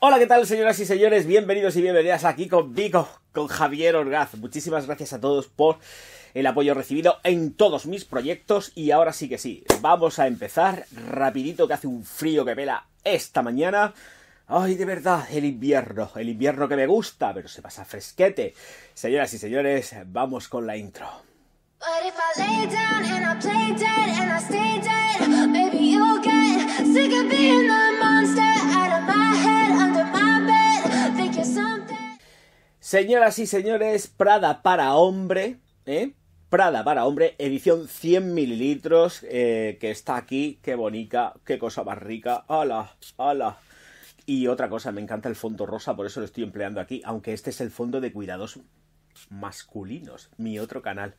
Hola, ¿qué tal, señoras y señores? Bienvenidos y bienvenidas aquí con Vico, con Javier Orgaz. Muchísimas gracias a todos por el apoyo recibido en todos mis proyectos y ahora sí que sí, vamos a empezar rapidito que hace un frío que pela esta mañana. Ay, de verdad, el invierno, el invierno que me gusta, pero se pasa fresquete. Señoras y señores, vamos con la intro. Señoras y señores, Prada para hombre, ¿eh? Prada para hombre, edición 100 mililitros, eh, que está aquí, qué bonita, qué cosa más rica, ala, ala. Y otra cosa, me encanta el fondo rosa, por eso lo estoy empleando aquí, aunque este es el fondo de cuidados masculinos, mi otro canal.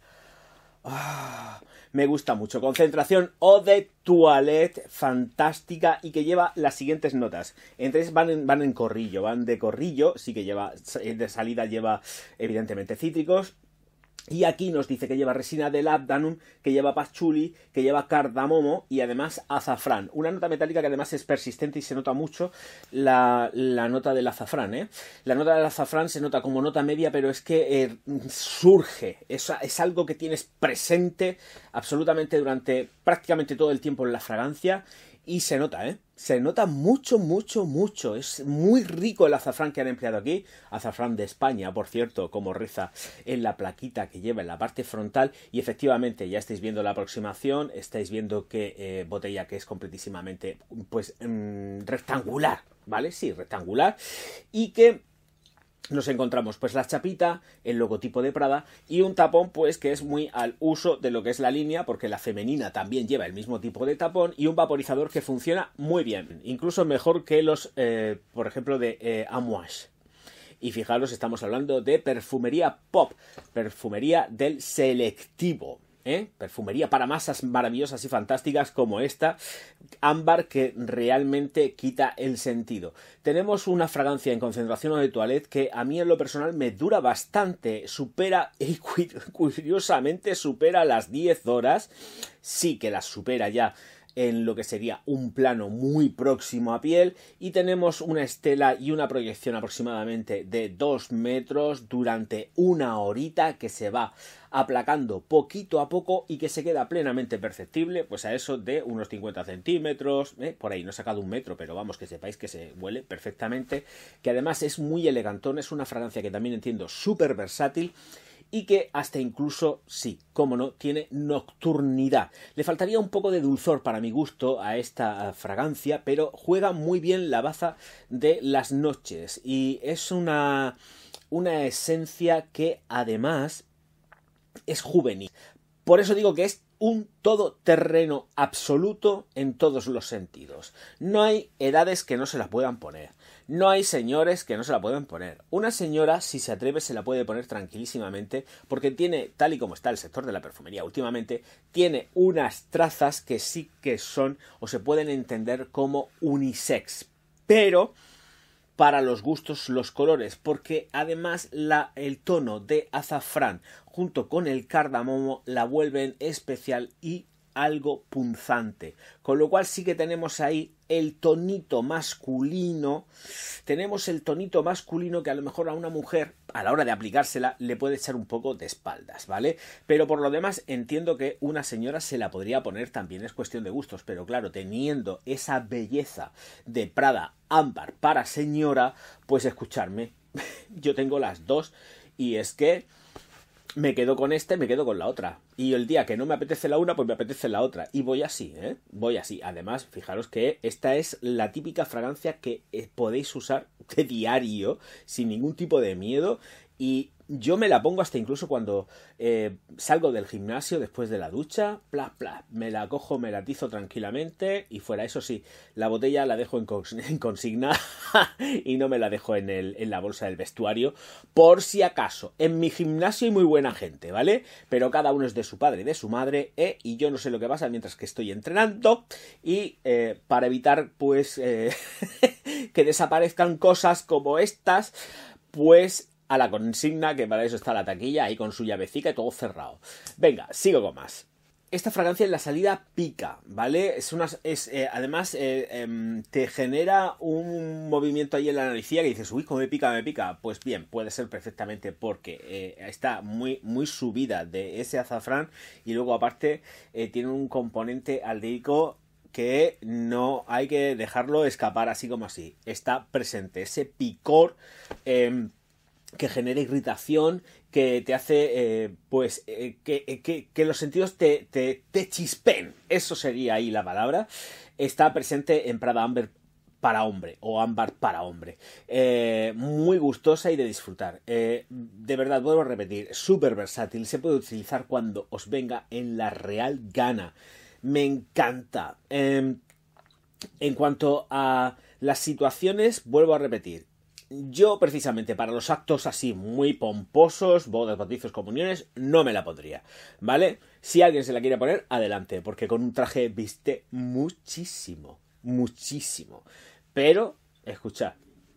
Ah, me gusta mucho. Concentración o de toilette fantástica y que lleva las siguientes notas. Entonces van en, van en corrillo, van de corrillo, sí que lleva, de salida lleva evidentemente cítricos, y aquí nos dice que lleva resina de labdanum, que lleva patchouli, que lleva cardamomo y además azafrán. Una nota metálica que además es persistente y se nota mucho la, la nota del azafrán. ¿eh? La nota del azafrán se nota como nota media, pero es que eh, surge. Es, es algo que tienes presente absolutamente durante prácticamente todo el tiempo en la fragancia y se nota, ¿eh? Se nota mucho, mucho, mucho. Es muy rico el azafrán que han empleado aquí. Azafrán de España, por cierto, como reza en la plaquita que lleva en la parte frontal. Y efectivamente, ya estáis viendo la aproximación. Estáis viendo que eh, botella que es completísimamente, pues, mm, rectangular. ¿Vale? Sí, rectangular. Y que nos encontramos pues la chapita, el logotipo de Prada y un tapón pues que es muy al uso de lo que es la línea porque la femenina también lleva el mismo tipo de tapón y un vaporizador que funciona muy bien, incluso mejor que los eh, por ejemplo de eh, Amouage. Y fijaros, estamos hablando de perfumería pop, perfumería del selectivo. ¿Eh? perfumería para masas maravillosas y fantásticas como esta, ámbar que realmente quita el sentido. Tenemos una fragancia en concentración de toilette que a mí en lo personal me dura bastante, supera y curiosamente supera las 10 horas, sí que las supera ya en lo que sería un plano muy próximo a piel y tenemos una estela y una proyección aproximadamente de 2 metros durante una horita que se va aplacando poquito a poco y que se queda plenamente perceptible pues a eso de unos 50 centímetros ¿eh? por ahí no he sacado un metro pero vamos que sepáis que se huele perfectamente que además es muy elegantón es una fragancia que también entiendo súper versátil y que hasta incluso, sí, como no, tiene nocturnidad. Le faltaría un poco de dulzor para mi gusto a esta fragancia, pero juega muy bien la baza de las noches y es una, una esencia que además es juvenil. Por eso digo que es un todoterreno absoluto en todos los sentidos. No hay edades que no se la puedan poner. No hay señores que no se la pueden poner. Una señora, si se atreve, se la puede poner tranquilísimamente, porque tiene, tal y como está el sector de la perfumería últimamente, tiene unas trazas que sí que son o se pueden entender como unisex. Pero para los gustos, los colores, porque además la, el tono de azafrán junto con el cardamomo la vuelven especial y algo punzante. Con lo cual sí que tenemos ahí el tonito masculino. Tenemos el tonito masculino que a lo mejor a una mujer, a la hora de aplicársela, le puede echar un poco de espaldas, ¿vale? Pero por lo demás entiendo que una señora se la podría poner también, es cuestión de gustos, pero claro, teniendo esa belleza de Prada ámbar para señora, pues escucharme, yo tengo las dos y es que me quedo con este, me quedo con la otra. Y el día que no me apetece la una, pues me apetece la otra. Y voy así, ¿eh? Voy así. Además, fijaros que esta es la típica fragancia que eh, podéis usar de diario, sin ningún tipo de miedo. Y yo me la pongo hasta incluso cuando eh, salgo del gimnasio después de la ducha, plas, plas, me la cojo, me la tizo tranquilamente y fuera. Eso sí, la botella la dejo en, cons- en consigna y no me la dejo en, el, en la bolsa del vestuario, por si acaso. En mi gimnasio hay muy buena gente, ¿vale? Pero cada uno es de su padre y de su madre, ¿eh? y yo no sé lo que pasa mientras que estoy entrenando y eh, para evitar, pues, eh, que desaparezcan cosas como estas, pues a la consigna, que para eso está la taquilla, ahí con su llavecica y todo cerrado. Venga, sigo con más. Esta fragancia en la salida pica, ¿vale? Es una, es, eh, además, eh, em, te genera un movimiento ahí en la naricilla que dices, uy, cómo me pica, me pica. Pues bien, puede ser perfectamente porque eh, está muy, muy subida de ese azafrán y luego aparte tiene un componente aldehídico que no hay que dejarlo escapar así como así. Está presente ese picor em, que genera irritación, que te hace, eh, pues, eh, que, eh, que- que los sentidos te, te, te chispen. Eso sería ahí la palabra. Está presente en Prada Amber para hombre o ámbar para hombre. Muy gustosa y de disfrutar. De verdad, vuelvo a repetir, súper versátil. Se puede utilizar cuando os venga en la real gana. Me encanta. Em, en cuanto a las situaciones, vuelvo a repetir. Yo, precisamente, para los actos así muy pomposos, bodas, bautizos, comuniones, no me la pondría, ¿vale? Si alguien se la quiere poner, adelante, porque con un traje viste muchísimo, muchísimo. Pero, escuchad,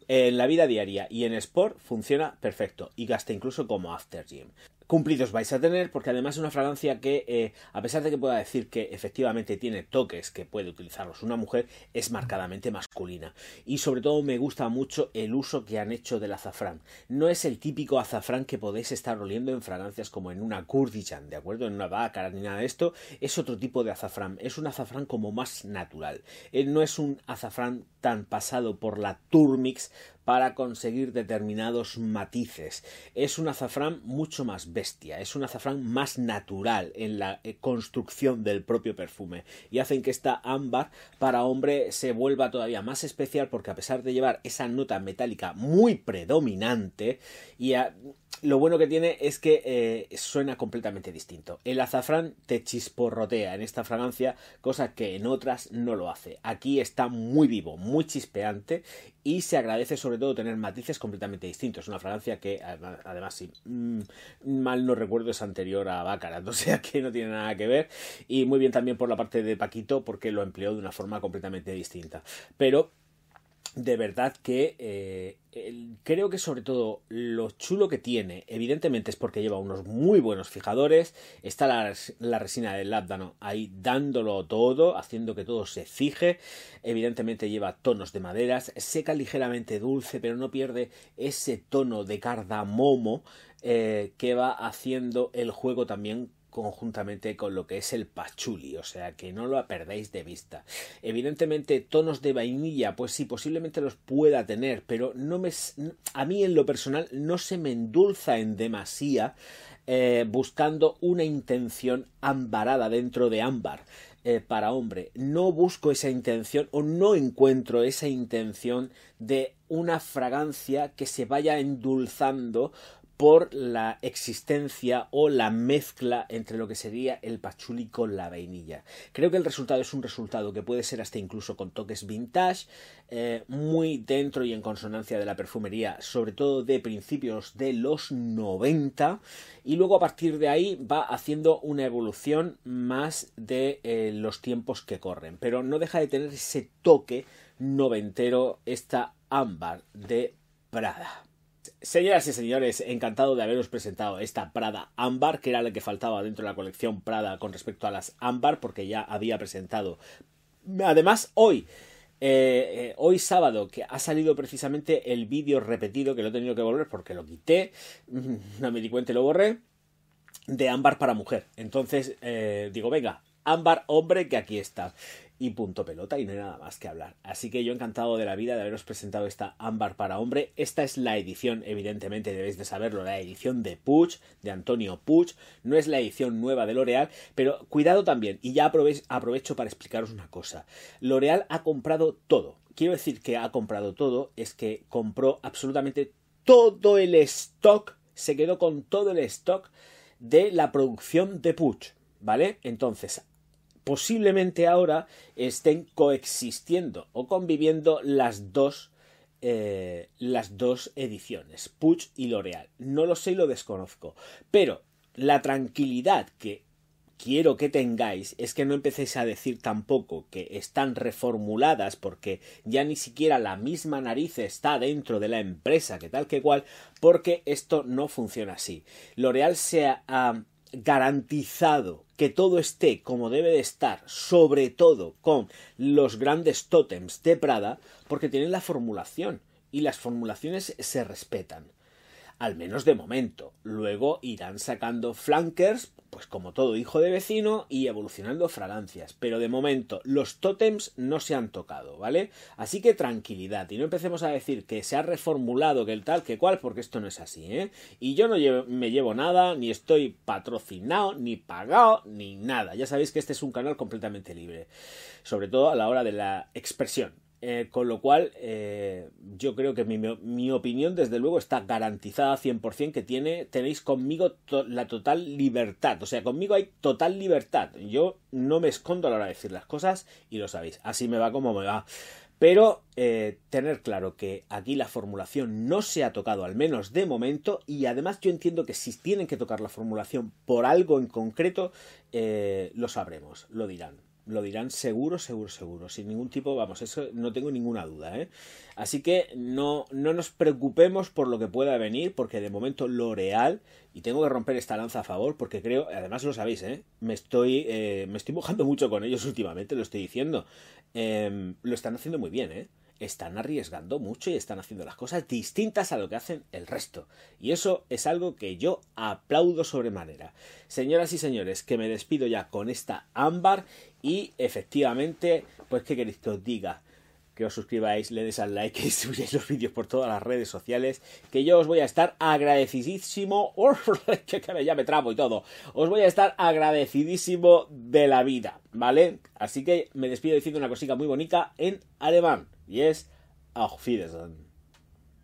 en la vida diaria y en sport funciona perfecto y gasta incluso como after gym. Cumplidos vais a tener porque además es una fragancia que, eh, a pesar de que pueda decir que efectivamente tiene toques que puede utilizarlos una mujer, es marcadamente masculina. Y sobre todo me gusta mucho el uso que han hecho del azafrán. No es el típico azafrán que podéis estar oliendo en fragancias como en una Kurdistan, ¿de acuerdo? En una vaca ni nada de esto. Es otro tipo de azafrán. Es un azafrán como más natural. Eh, no es un azafrán tan pasado por la turmix para conseguir determinados matices. Es un azafrán mucho más bestia, es un azafrán más natural en la eh, construcción del propio perfume y hacen que esta ámbar para hombre se vuelva todavía más especial porque a pesar de llevar esa nota metálica muy predominante y a- lo bueno que tiene es que eh, suena completamente distinto. El azafrán te chisporrotea en esta fragancia, cosa que en otras no lo hace. Aquí está muy vivo, muy chispeante y se agradece sobre todo tener matices completamente distintos. Una fragancia que además, además si mm, mal no recuerdo es anterior a Baccarat, o sea que no tiene nada que ver. Y muy bien también por la parte de Paquito porque lo empleó de una forma completamente distinta. Pero de verdad que eh, creo que sobre todo lo chulo que tiene, evidentemente es porque lleva unos muy buenos fijadores, está la, la resina del lábdano ahí dándolo todo, haciendo que todo se fije, evidentemente lleva tonos de maderas, seca ligeramente dulce, pero no pierde ese tono de cardamomo eh, que va haciendo el juego también conjuntamente con lo que es el pachuli, o sea que no lo perdéis de vista. Evidentemente, tonos de vainilla, pues sí, posiblemente los pueda tener, pero no me, a mí en lo personal no se me endulza en demasía eh, buscando una intención ambarada dentro de ámbar. Eh, para hombre, no busco esa intención o no encuentro esa intención de una fragancia que se vaya endulzando por la existencia o la mezcla entre lo que sería el pachuli con la vainilla. Creo que el resultado es un resultado que puede ser hasta incluso con toques vintage, eh, muy dentro y en consonancia de la perfumería, sobre todo de principios de los 90, y luego a partir de ahí va haciendo una evolución más de eh, los tiempos que corren, pero no deja de tener ese toque noventero esta ámbar de Prada. Señoras y señores, encantado de haberos presentado esta Prada Ámbar, que era la que faltaba dentro de la colección Prada con respecto a las Ámbar, porque ya había presentado. Además, hoy, eh, eh, hoy sábado, que ha salido precisamente el vídeo repetido, que lo he tenido que volver porque lo quité, no me di cuenta y lo borré, de Ámbar para mujer. Entonces, eh, digo, venga, Ámbar hombre, que aquí está y punto pelota y no hay nada más que hablar. Así que yo encantado de la vida de haberos presentado esta ámbar para hombre. Esta es la edición, evidentemente debéis de saberlo, la edición de Puig, de Antonio Puig. No es la edición nueva de L'Oreal, pero cuidado también, y ya aprovecho para explicaros una cosa. L'Oreal ha comprado todo. Quiero decir que ha comprado todo, es que compró absolutamente todo el stock se quedó con todo el stock de la producción de Puch, ¿vale? Entonces, posiblemente ahora estén coexistiendo o conviviendo las dos eh, las dos ediciones, Puch y L'Oreal. No lo sé y lo desconozco. Pero la tranquilidad que quiero que tengáis es que no empecéis a decir tampoco que están reformuladas porque ya ni siquiera la misma nariz está dentro de la empresa que tal que cual porque esto no funciona así. L'Oreal se ha garantizado que todo esté como debe de estar, sobre todo con los grandes tótems de Prada, porque tienen la formulación y las formulaciones se respetan al menos de momento. Luego irán sacando flankers, pues como todo hijo de vecino, y evolucionando fragancias. Pero de momento, los tótems no se han tocado, ¿vale? Así que tranquilidad, y no empecemos a decir que se ha reformulado, que el tal, que cual, porque esto no es así, ¿eh? Y yo no me llevo nada, ni estoy patrocinado, ni pagado, ni nada. Ya sabéis que este es un canal completamente libre. Sobre todo a la hora de la expresión. Eh, con lo cual, eh, yo creo que mi, opinión, desde luego, está garantizada 100% que tiene, tenéis conmigo la total libertad. O sea, conmigo hay total libertad. Yo no me escondo a la hora de decir las cosas y lo sabéis. Así me va como me va. Pero eh, tener claro que aquí la formulación no se ha tocado, al menos de momento, y además yo entiendo que si tienen que tocar la formulación por algo en concreto, lo sabremos, lo dirán lo dirán seguro, seguro, seguro, sin ningún tipo, vamos, eso no tengo ninguna duda, ¿eh? Así que no, no nos preocupemos por lo que pueda venir, porque de momento lo real, y tengo que romper esta lanza a favor, porque creo, además lo sabéis, ¿eh? Me estoy, eh, me estoy mojando mucho con ellos últimamente, lo estoy diciendo. Em, lo están haciendo muy bien, ¿eh? Están arriesgando mucho y están haciendo las cosas distintas a lo que hacen el resto. Y eso es algo que yo aplaudo sobremanera. Señoras y señores, que me despido ya con esta ámbar y efectivamente, pues qué queréis que os diga que os suscribáis, le des al like y subáis los vídeos por todas las redes sociales, que yo os voy a estar agradecidísimo, que ya me trabo y todo, os voy a estar agradecidísimo de la vida, ¿vale? Así que me despido diciendo una cosita muy bonita en alemán, y es Auf Wiedersehen.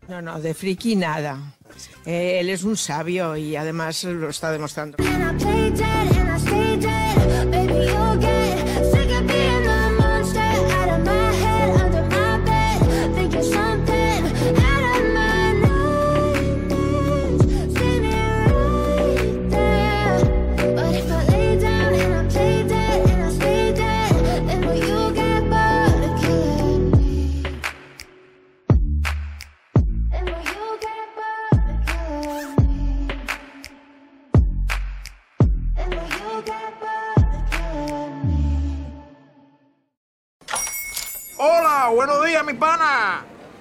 No, no, de friki nada. Eh, él es un sabio y además lo está demostrando.